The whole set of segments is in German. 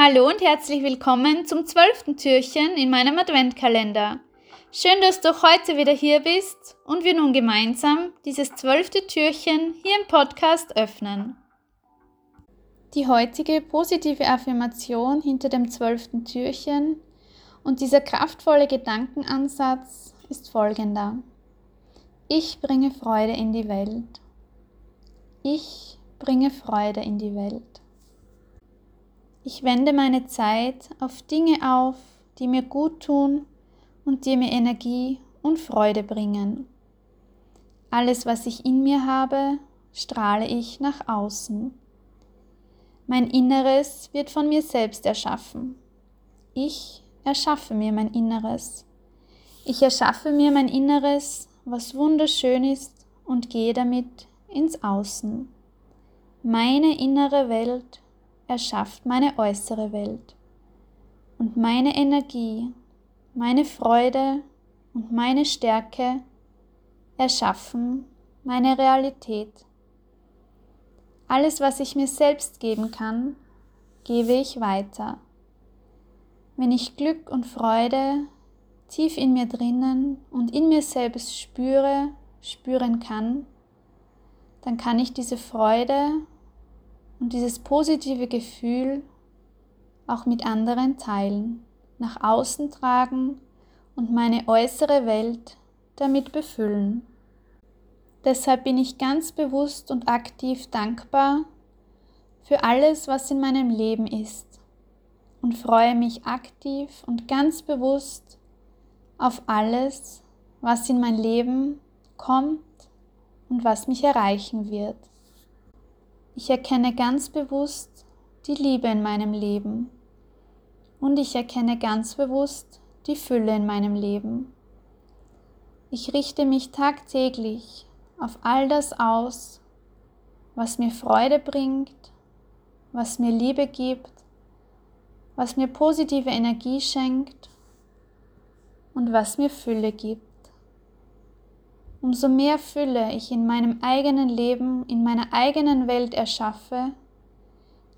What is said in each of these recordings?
Hallo und herzlich willkommen zum zwölften Türchen in meinem Adventkalender. Schön, dass du heute wieder hier bist und wir nun gemeinsam dieses zwölfte Türchen hier im Podcast öffnen. Die heutige positive Affirmation hinter dem zwölften Türchen und dieser kraftvolle Gedankenansatz ist folgender. Ich bringe Freude in die Welt. Ich bringe Freude in die Welt. Ich wende meine Zeit auf Dinge auf, die mir gut tun und die mir Energie und Freude bringen. Alles, was ich in mir habe, strahle ich nach außen. Mein Inneres wird von mir selbst erschaffen. Ich erschaffe mir mein Inneres. Ich erschaffe mir mein Inneres, was wunderschön ist, und gehe damit ins Außen. Meine innere Welt erschafft meine äußere Welt. Und meine Energie, meine Freude und meine Stärke erschaffen meine Realität. Alles, was ich mir selbst geben kann, gebe ich weiter. Wenn ich Glück und Freude tief in mir drinnen und in mir selbst spüre, spüren kann, dann kann ich diese Freude und dieses positive Gefühl auch mit anderen teilen, nach außen tragen und meine äußere Welt damit befüllen. Deshalb bin ich ganz bewusst und aktiv dankbar für alles, was in meinem Leben ist und freue mich aktiv und ganz bewusst auf alles, was in mein Leben kommt und was mich erreichen wird. Ich erkenne ganz bewusst die Liebe in meinem Leben und ich erkenne ganz bewusst die Fülle in meinem Leben. Ich richte mich tagtäglich auf all das aus, was mir Freude bringt, was mir Liebe gibt, was mir positive Energie schenkt und was mir Fülle gibt. Umso mehr Fülle ich in meinem eigenen Leben, in meiner eigenen Welt erschaffe,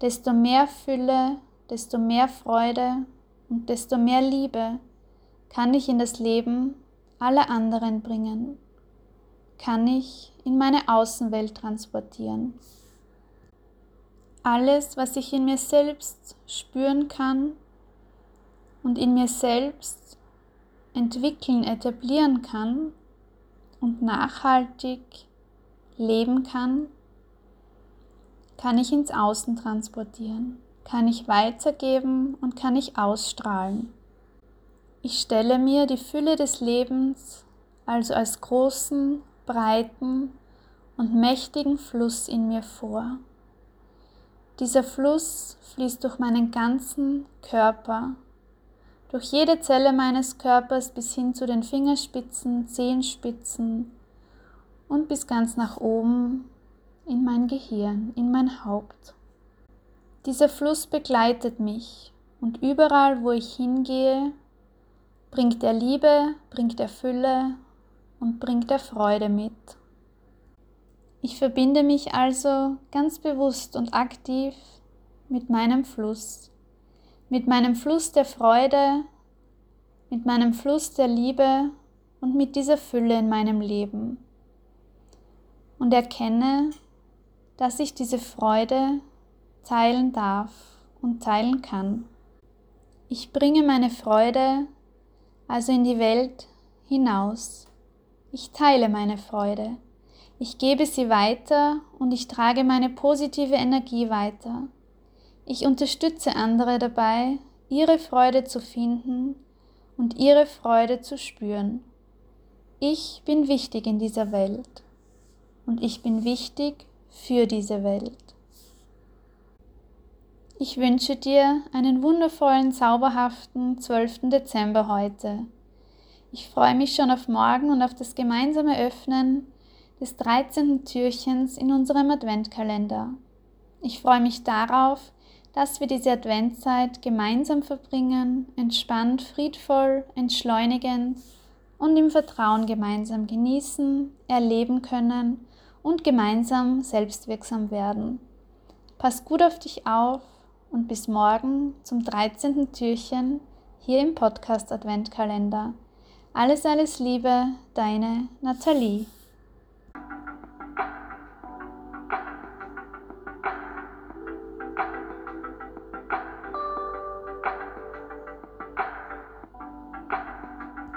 desto mehr Fülle, desto mehr Freude und desto mehr Liebe kann ich in das Leben aller anderen bringen, kann ich in meine Außenwelt transportieren. Alles, was ich in mir selbst spüren kann und in mir selbst entwickeln, etablieren kann, und nachhaltig leben kann, kann ich ins Außen transportieren, kann ich weitergeben und kann ich ausstrahlen. Ich stelle mir die Fülle des Lebens also als großen, breiten und mächtigen Fluss in mir vor. Dieser Fluss fließt durch meinen ganzen Körper durch jede Zelle meines Körpers bis hin zu den Fingerspitzen, Zehenspitzen und bis ganz nach oben in mein Gehirn, in mein Haupt. Dieser Fluss begleitet mich und überall, wo ich hingehe, bringt er Liebe, bringt er Fülle und bringt er Freude mit. Ich verbinde mich also ganz bewusst und aktiv mit meinem Fluss mit meinem Fluss der Freude, mit meinem Fluss der Liebe und mit dieser Fülle in meinem Leben. Und erkenne, dass ich diese Freude teilen darf und teilen kann. Ich bringe meine Freude also in die Welt hinaus. Ich teile meine Freude. Ich gebe sie weiter und ich trage meine positive Energie weiter. Ich unterstütze andere dabei, ihre Freude zu finden und ihre Freude zu spüren. Ich bin wichtig in dieser Welt und ich bin wichtig für diese Welt. Ich wünsche dir einen wundervollen, zauberhaften 12. Dezember heute. Ich freue mich schon auf morgen und auf das gemeinsame Öffnen des 13. Türchens in unserem Adventkalender. Ich freue mich darauf, dass wir diese Adventszeit gemeinsam verbringen, entspannt, friedvoll, entschleunigend und im Vertrauen gemeinsam genießen, erleben können und gemeinsam selbstwirksam werden. Pass gut auf dich auf und bis morgen zum 13. Türchen hier im Podcast Adventkalender. Alles, alles Liebe, deine Nathalie.